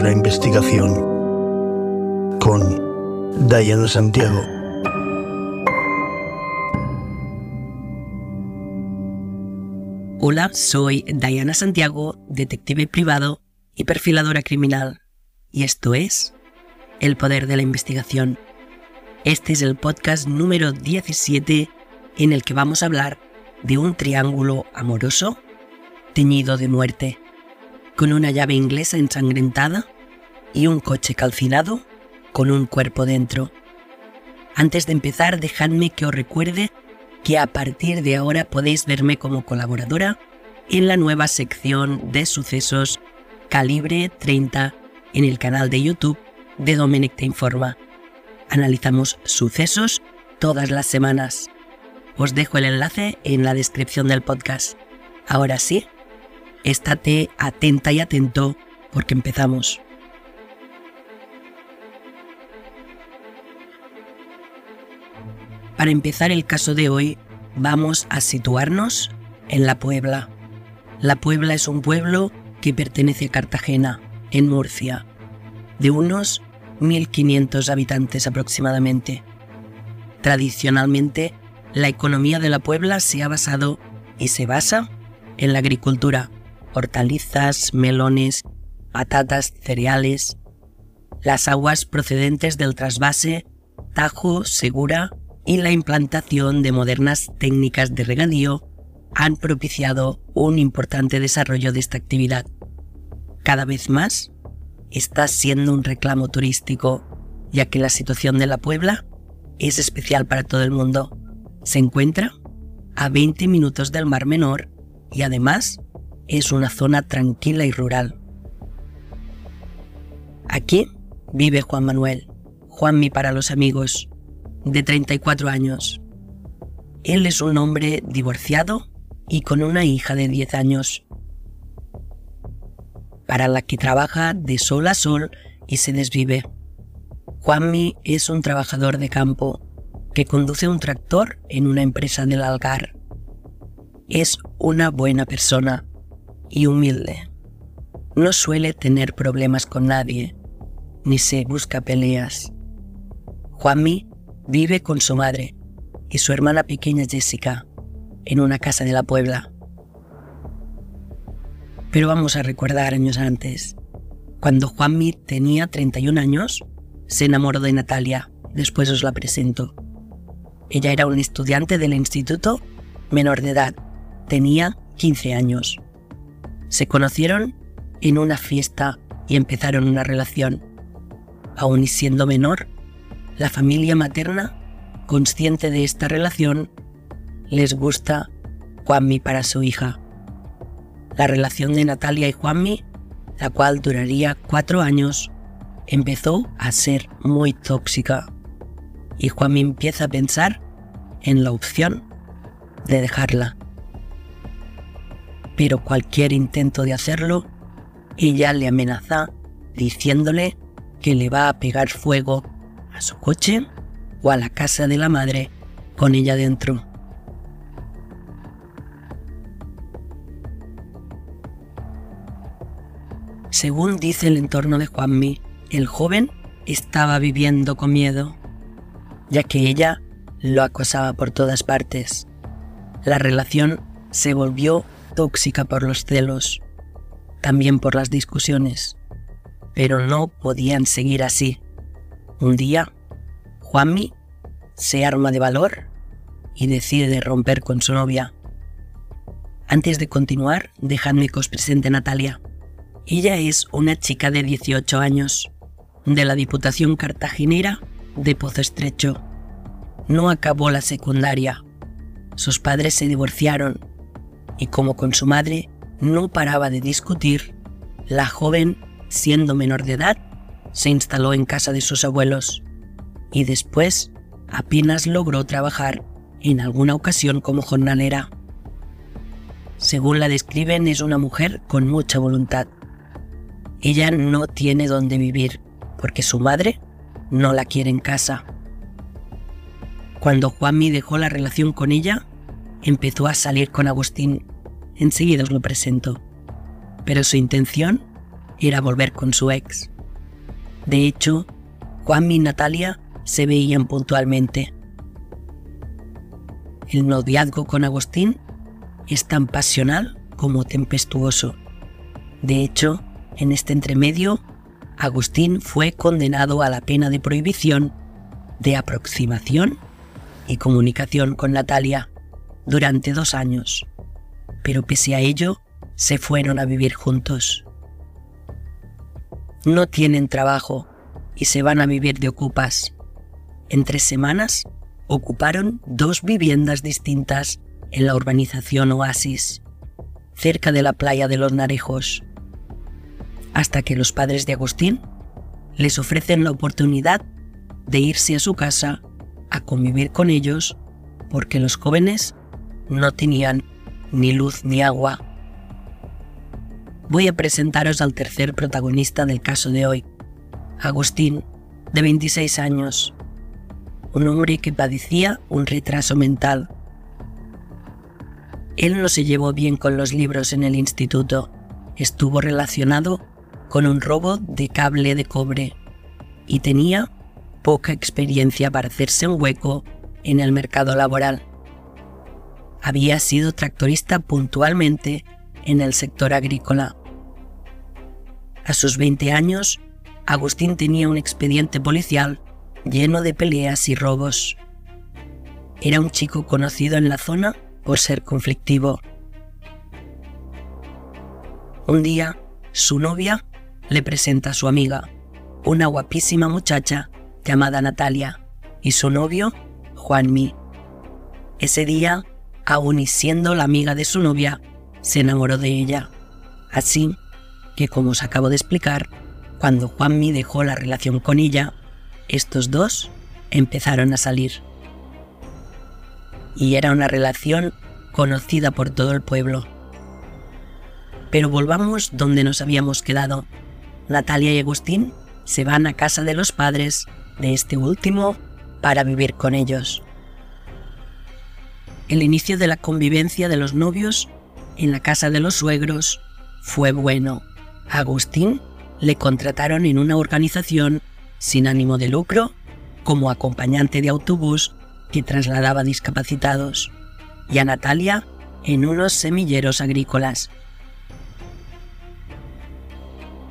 de la Investigación con Diana Santiago. Hola, soy Diana Santiago, detective privado y perfiladora criminal, y esto es El Poder de la Investigación. Este es el podcast número 17 en el que vamos a hablar de un triángulo amoroso teñido de muerte, con una llave inglesa ensangrentada y un coche calcinado con un cuerpo dentro. Antes de empezar, dejadme que os recuerde que a partir de ahora podéis verme como colaboradora en la nueva sección de sucesos Calibre 30 en el canal de YouTube de Dominic Te Informa. Analizamos sucesos todas las semanas. Os dejo el enlace en la descripción del podcast. Ahora sí, estate atenta y atento porque empezamos. Para empezar el caso de hoy, vamos a situarnos en La Puebla. La Puebla es un pueblo que pertenece a Cartagena, en Murcia, de unos 1.500 habitantes aproximadamente. Tradicionalmente, la economía de la Puebla se ha basado y se basa en la agricultura, hortalizas, melones, patatas, cereales. Las aguas procedentes del trasvase, Tajo, Segura y la implantación de modernas técnicas de regadío han propiciado un importante desarrollo de esta actividad. Cada vez más está siendo un reclamo turístico, ya que la situación de la Puebla es especial para todo el mundo. Se encuentra a 20 minutos del Mar Menor y además es una zona tranquila y rural. Aquí vive Juan Manuel, Juanmi para los amigos, de 34 años. Él es un hombre divorciado y con una hija de 10 años, para la que trabaja de sol a sol y se desvive. Juanmi es un trabajador de campo que conduce un tractor en una empresa del Algar. Es una buena persona y humilde. No suele tener problemas con nadie, ni se busca peleas. Juanmi vive con su madre y su hermana pequeña Jessica en una casa de la Puebla. Pero vamos a recordar años antes. Cuando Juanmi tenía 31 años, se enamoró de Natalia. Después os la presento. Ella era un estudiante del instituto menor de edad. Tenía 15 años. Se conocieron en una fiesta y empezaron una relación. Aún siendo menor, la familia materna, consciente de esta relación, les gusta Juanmi para su hija. La relación de Natalia y Juanmi, la cual duraría cuatro años, empezó a ser muy tóxica. Y Juanmi empieza a pensar en la opción de dejarla pero cualquier intento de hacerlo, ella le amenaza diciéndole que le va a pegar fuego su coche o a la casa de la madre con ella dentro. Según dice el entorno de Juanmi, el joven estaba viviendo con miedo, ya que ella lo acosaba por todas partes. La relación se volvió tóxica por los celos, también por las discusiones, pero no podían seguir así. Un día, Juanmi se arma de valor y decide romper con su novia. Antes de continuar, dejadme que os presente Natalia. Ella es una chica de 18 años, de la Diputación Cartaginera de Pozo Estrecho. No acabó la secundaria. Sus padres se divorciaron y como con su madre no paraba de discutir, la joven, siendo menor de edad, se instaló en casa de sus abuelos y después apenas logró trabajar en alguna ocasión como jornalera. Según la describen, es una mujer con mucha voluntad. Ella no tiene dónde vivir porque su madre no la quiere en casa. Cuando Juanmi dejó la relación con ella, empezó a salir con Agustín. Enseguida os lo presento. pero su intención era volver con su ex. De hecho, Juanmi y Natalia se veían puntualmente. El noviazgo con Agustín es tan pasional como tempestuoso. De hecho, en este entremedio, Agustín fue condenado a la pena de prohibición de aproximación y comunicación con Natalia durante dos años, pero pese a ello, se fueron a vivir juntos. No tienen trabajo y se van a vivir de ocupas. En tres semanas ocuparon dos viviendas distintas en la urbanización Oasis, cerca de la playa de los Narejos, hasta que los padres de Agustín les ofrecen la oportunidad de irse a su casa a convivir con ellos porque los jóvenes no tenían ni luz ni agua. Voy a presentaros al tercer protagonista del caso de hoy, Agustín, de 26 años, un hombre que padecía un retraso mental. Él no se llevó bien con los libros en el instituto, estuvo relacionado con un robo de cable de cobre y tenía poca experiencia para hacerse un hueco en el mercado laboral. Había sido tractorista puntualmente en el sector agrícola. A sus 20 años, Agustín tenía un expediente policial lleno de peleas y robos. Era un chico conocido en la zona por ser conflictivo. Un día, su novia le presenta a su amiga, una guapísima muchacha llamada Natalia, y su novio, Juanmi. Ese día, aun y siendo la amiga de su novia, se enamoró de ella. Así que, como os acabo de explicar, cuando Juanmi dejó la relación con ella, estos dos empezaron a salir. Y era una relación conocida por todo el pueblo. Pero volvamos donde nos habíamos quedado. Natalia y Agustín se van a casa de los padres de este último para vivir con ellos. El inicio de la convivencia de los novios en la casa de los suegros fue bueno. Agustín le contrataron en una organización sin ánimo de lucro como acompañante de autobús que trasladaba discapacitados y a Natalia en unos semilleros agrícolas.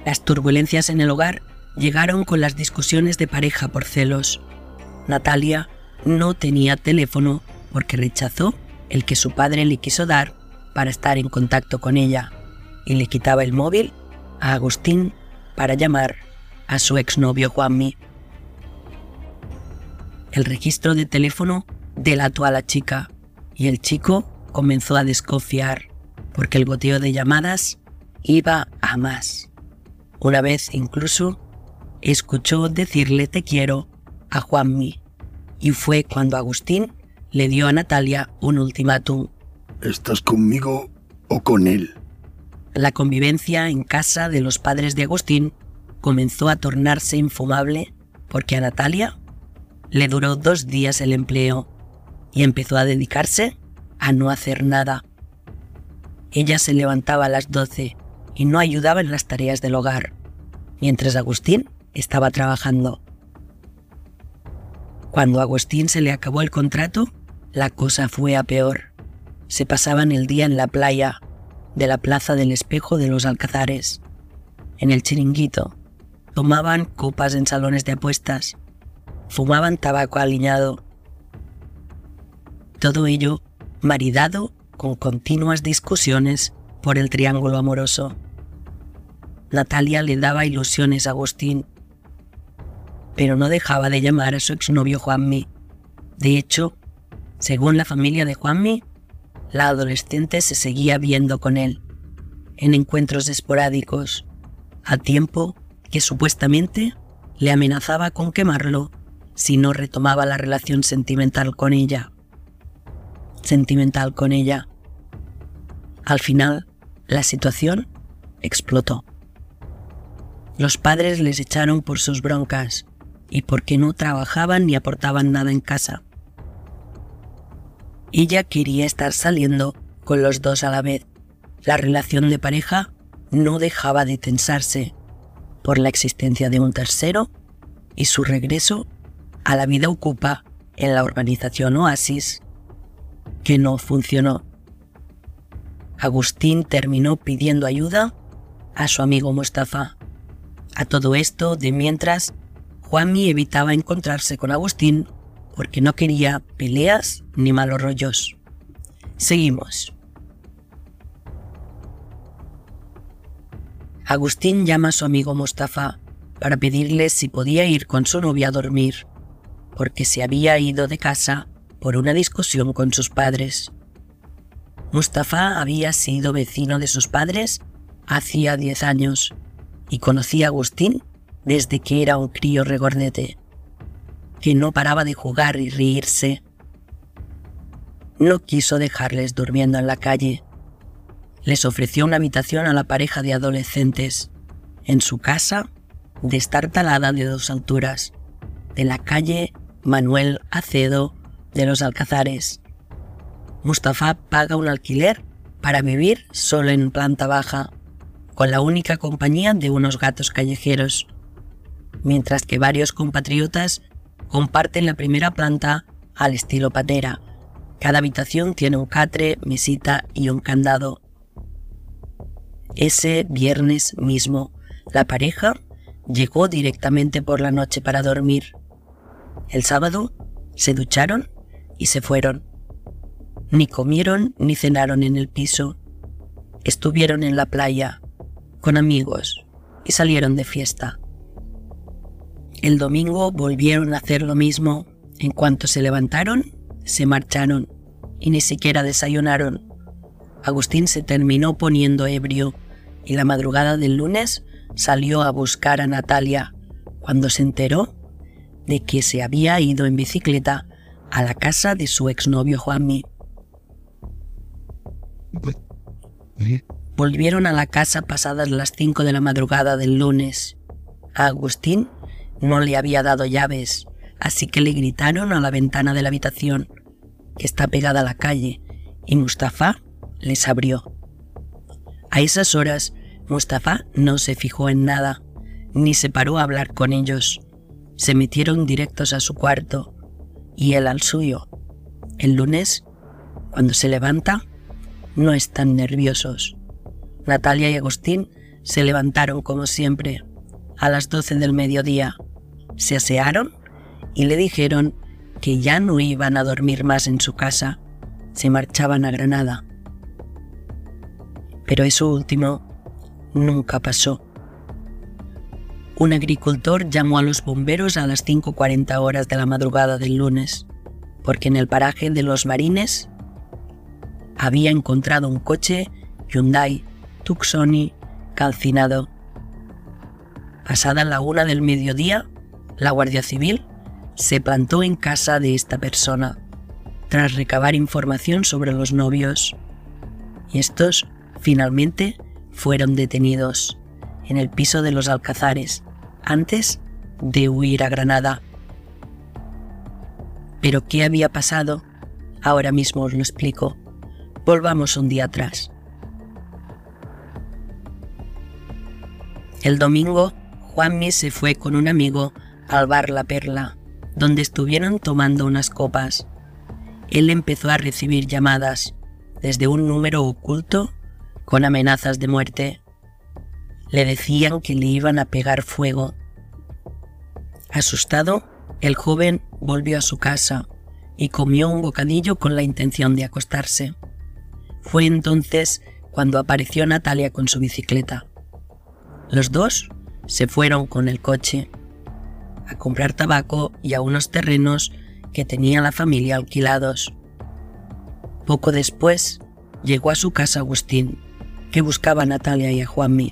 Las turbulencias en el hogar llegaron con las discusiones de pareja por celos. Natalia no tenía teléfono porque rechazó el que su padre le quiso dar para estar en contacto con ella y le quitaba el móvil a Agustín para llamar a su exnovio Juanmi. El registro de teléfono delató a la chica y el chico comenzó a desconfiar porque el goteo de llamadas iba a más. Una vez incluso escuchó decirle te quiero a Juanmi y fue cuando Agustín le dio a Natalia un ultimátum. ¿Estás conmigo o con él? La convivencia en casa de los padres de Agustín comenzó a tornarse infumable porque a Natalia le duró dos días el empleo y empezó a dedicarse a no hacer nada. Ella se levantaba a las 12 y no ayudaba en las tareas del hogar, mientras Agustín estaba trabajando. Cuando a Agustín se le acabó el contrato, la cosa fue a peor. Se pasaban el día en la playa de la Plaza del Espejo de los Alcazares, en el chiringuito. Tomaban copas en salones de apuestas, fumaban tabaco aliñado. Todo ello maridado con continuas discusiones por el triángulo amoroso. Natalia le daba ilusiones a Agustín pero no dejaba de llamar a su exnovio Juanmi. De hecho, según la familia de Juanmi, la adolescente se seguía viendo con él, en encuentros esporádicos, a tiempo que supuestamente le amenazaba con quemarlo si no retomaba la relación sentimental con ella. Sentimental con ella. Al final, la situación explotó. Los padres les echaron por sus broncas y porque no trabajaban ni aportaban nada en casa. Ella quería estar saliendo con los dos a la vez. La relación de pareja no dejaba de tensarse por la existencia de un tercero y su regreso a la vida ocupa en la urbanización Oasis, que no funcionó. Agustín terminó pidiendo ayuda a su amigo Mustafa. A todo esto, de mientras, Juanmi evitaba encontrarse con Agustín porque no quería peleas ni malos rollos. Seguimos. Agustín llama a su amigo Mustafa para pedirle si podía ir con su novia a dormir, porque se había ido de casa por una discusión con sus padres. Mustafa había sido vecino de sus padres hacía 10 años y conocía a Agustín desde que era un crío regordete, que no paraba de jugar y reírse. No quiso dejarles durmiendo en la calle. Les ofreció una habitación a la pareja de adolescentes en su casa destartalada de dos alturas, de la calle Manuel Acedo de los Alcazares. Mustafa paga un alquiler para vivir solo en planta baja, con la única compañía de unos gatos callejeros, mientras que varios compatriotas comparten la primera planta al estilo patera. Cada habitación tiene un catre, mesita y un candado. Ese viernes mismo, la pareja llegó directamente por la noche para dormir. El sábado se ducharon y se fueron. Ni comieron ni cenaron en el piso. Estuvieron en la playa, con amigos, y salieron de fiesta. El domingo volvieron a hacer lo mismo. En cuanto se levantaron, se marcharon y ni siquiera desayunaron. Agustín se terminó poniendo ebrio y la madrugada del lunes salió a buscar a Natalia cuando se enteró de que se había ido en bicicleta a la casa de su exnovio Juanmi. Volvieron a la casa pasadas las 5 de la madrugada del lunes. A Agustín no le había dado llaves, así que le gritaron a la ventana de la habitación, que está pegada a la calle, y Mustafa les abrió. A esas horas, Mustafa no se fijó en nada, ni se paró a hablar con ellos. Se metieron directos a su cuarto y él al suyo. El lunes, cuando se levanta, no están nerviosos. Natalia y Agustín se levantaron como siempre, a las 12 del mediodía. Se asearon y le dijeron que ya no iban a dormir más en su casa, se marchaban a Granada. Pero eso último nunca pasó. Un agricultor llamó a los bomberos a las 5.40 horas de la madrugada del lunes, porque en el paraje de los Marines había encontrado un coche Hyundai Tucsoni calcinado. Pasada la una del mediodía, la Guardia Civil se plantó en casa de esta persona tras recabar información sobre los novios. Y estos finalmente fueron detenidos en el piso de los Alcazares antes de huir a Granada. Pero ¿qué había pasado? Ahora mismo os lo explico. Volvamos un día atrás. El domingo, Juanmi se fue con un amigo al bar La Perla, donde estuvieron tomando unas copas. Él empezó a recibir llamadas desde un número oculto con amenazas de muerte. Le decían que le iban a pegar fuego. Asustado, el joven volvió a su casa y comió un bocadillo con la intención de acostarse. Fue entonces cuando apareció Natalia con su bicicleta. Los dos se fueron con el coche a comprar tabaco y a unos terrenos que tenía la familia alquilados. Poco después llegó a su casa Agustín que buscaba a Natalia y a Juanmi.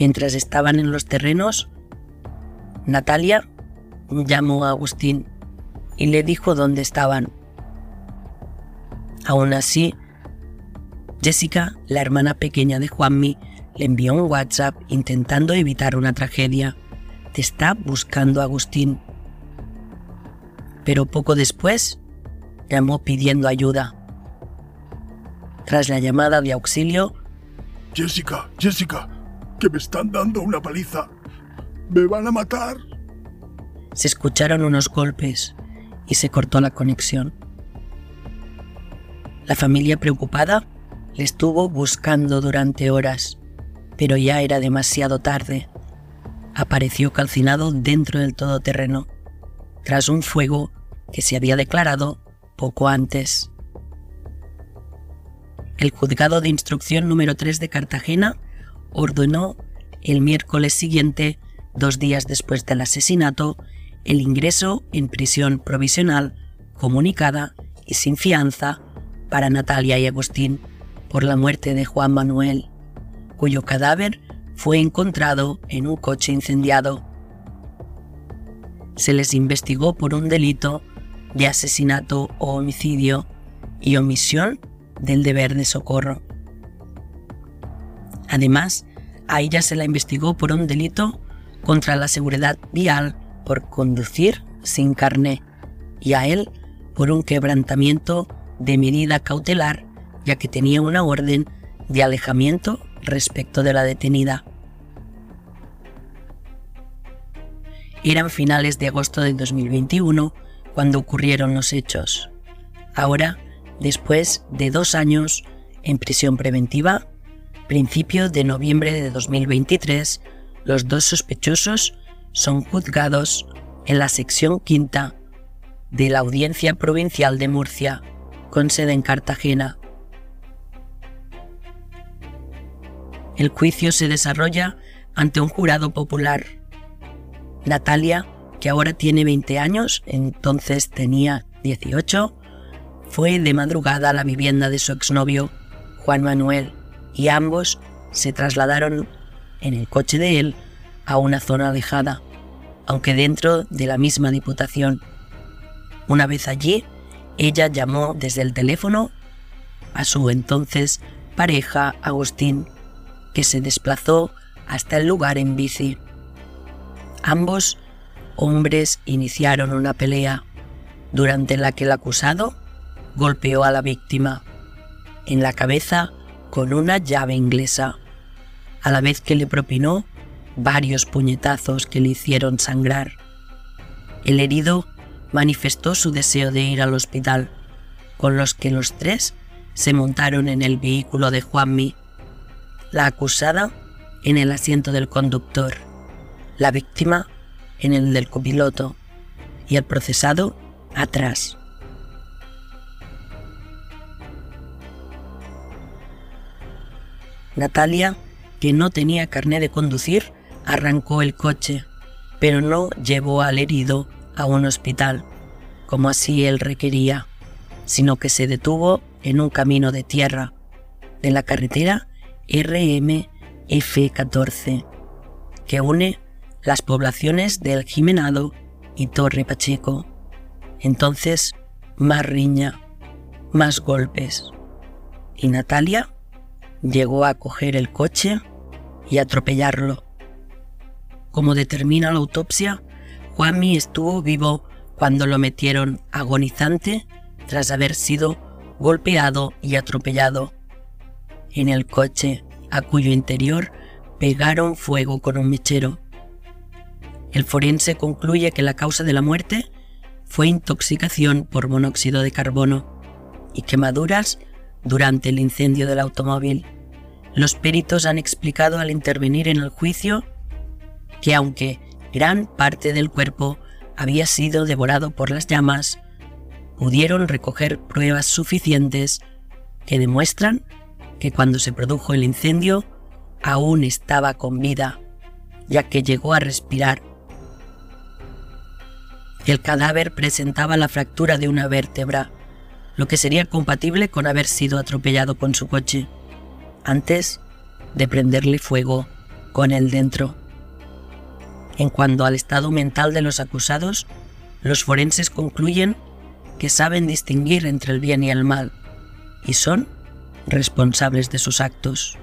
Mientras estaban en los terrenos, Natalia llamó a Agustín y le dijo dónde estaban. Aún así, Jessica, la hermana pequeña de Juanmi, le envió un WhatsApp intentando evitar una tragedia. Te está buscando Agustín. Pero poco después, llamó pidiendo ayuda. Tras la llamada de auxilio, Jessica, Jessica, que me están dando una paliza. Me van a matar. se escucharon unos golpes y se cortó la conexión. La familia preocupada le estuvo buscando durante horas, pero ya era demasiado tarde. Apareció calcinado dentro del todoterreno, tras un fuego que se había declarado poco antes. El juzgado de instrucción número 3 de Cartagena ordenó el miércoles siguiente, dos días después del asesinato, el ingreso en prisión provisional comunicada y sin fianza para Natalia y Agustín por la muerte de Juan Manuel, cuyo cadáver fue encontrado en un coche incendiado. Se les investigó por un delito de asesinato o homicidio y omisión del deber de socorro. Además, a ella se la investigó por un delito contra la seguridad vial por conducir sin carné y a él por un quebrantamiento de medida cautelar ya que tenía una orden de alejamiento respecto de la detenida. Eran finales de agosto de 2021 cuando ocurrieron los hechos. Ahora, después de dos años en prisión preventiva, principio de noviembre de 2023, los dos sospechosos son juzgados en la sección quinta de la Audiencia Provincial de Murcia, con sede en Cartagena. El juicio se desarrolla ante un jurado popular. Natalia, que ahora tiene 20 años, entonces tenía 18, fue de madrugada a la vivienda de su exnovio, Juan Manuel, y ambos se trasladaron en el coche de él a una zona alejada, aunque dentro de la misma diputación. Una vez allí, ella llamó desde el teléfono a su entonces pareja Agustín, que se desplazó hasta el lugar en bici. Ambos hombres iniciaron una pelea durante la que el acusado golpeó a la víctima en la cabeza con una llave inglesa, a la vez que le propinó varios puñetazos que le hicieron sangrar. El herido manifestó su deseo de ir al hospital, con los que los tres se montaron en el vehículo de Juanmi, la acusada en el asiento del conductor, la víctima en el del copiloto y el procesado atrás. Natalia, que no tenía carné de conducir, arrancó el coche, pero no llevó al herido a un hospital, como así él requería, sino que se detuvo en un camino de tierra de la carretera RMF14, que une las poblaciones del Jimenado y Torre Pacheco. Entonces, más riña, más golpes. Y Natalia llegó a coger el coche y atropellarlo. Como determina la autopsia, Juanmi estuvo vivo cuando lo metieron agonizante tras haber sido golpeado y atropellado en el coche a cuyo interior pegaron fuego con un mechero. El forense concluye que la causa de la muerte fue intoxicación por monóxido de carbono y quemaduras durante el incendio del automóvil. Los peritos han explicado al intervenir en el juicio que aunque gran parte del cuerpo había sido devorado por las llamas, pudieron recoger pruebas suficientes que demuestran que cuando se produjo el incendio aún estaba con vida, ya que llegó a respirar. El cadáver presentaba la fractura de una vértebra, lo que sería compatible con haber sido atropellado con su coche, antes de prenderle fuego con él dentro. En cuanto al estado mental de los acusados, los forenses concluyen que saben distinguir entre el bien y el mal y son responsables de sus actos.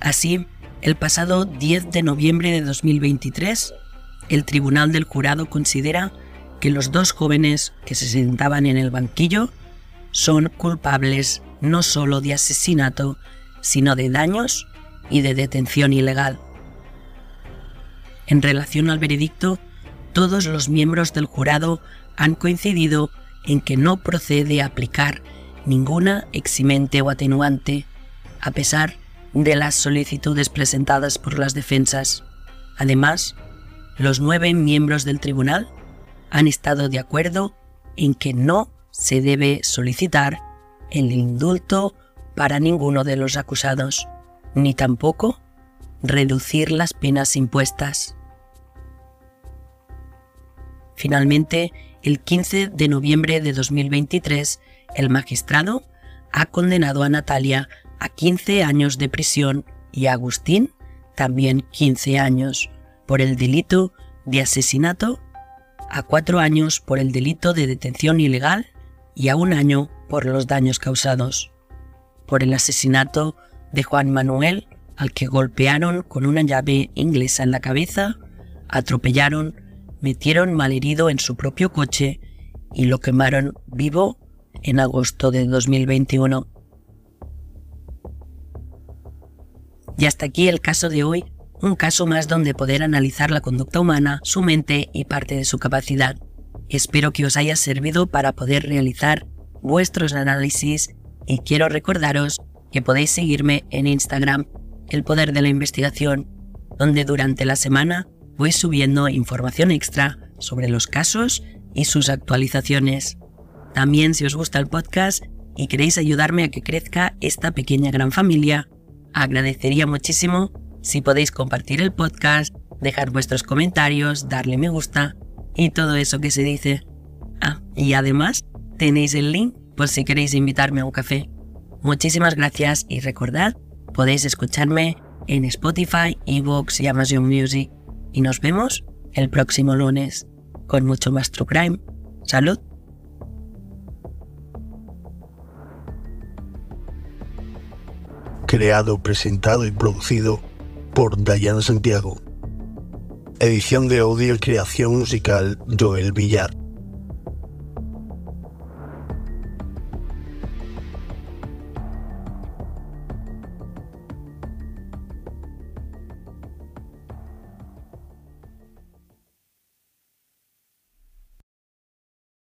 Así, el pasado 10 de noviembre de 2023, el Tribunal del Jurado considera que los dos jóvenes que se sentaban en el banquillo son culpables no solo de asesinato, sino de daños y de detención ilegal. En relación al veredicto, todos los miembros del jurado han coincidido en que no procede aplicar ninguna eximente o atenuante, a pesar de las solicitudes presentadas por las defensas. Además, los nueve miembros del tribunal han estado de acuerdo en que no se debe solicitar el indulto para ninguno de los acusados, ni tampoco reducir las penas impuestas. Finalmente, el 15 de noviembre de 2023, el magistrado ha condenado a Natalia a 15 años de prisión y a Agustín también 15 años por el delito de asesinato, a 4 años por el delito de detención ilegal y a un año por los daños causados. Por el asesinato de Juan Manuel, al que golpearon con una llave inglesa en la cabeza, atropellaron, metieron malherido en su propio coche y lo quemaron vivo en agosto de 2021. Y hasta aquí el caso de hoy, un caso más donde poder analizar la conducta humana, su mente y parte de su capacidad. Espero que os haya servido para poder realizar vuestros análisis y quiero recordaros que podéis seguirme en Instagram, El Poder de la Investigación, donde durante la semana voy subiendo información extra sobre los casos y sus actualizaciones. También si os gusta el podcast y queréis ayudarme a que crezca esta pequeña gran familia, agradecería muchísimo si podéis compartir el podcast, dejar vuestros comentarios, darle me gusta y todo eso que se dice. Ah, y además tenéis el link por si queréis invitarme a un café. Muchísimas gracias y recordad, podéis escucharme en Spotify, Evox y Amazon Music. Y nos vemos el próximo lunes con mucho más True Crime. Salud. Creado, presentado y producido por Dayan Santiago. Edición de audio y creación musical Joel Villar.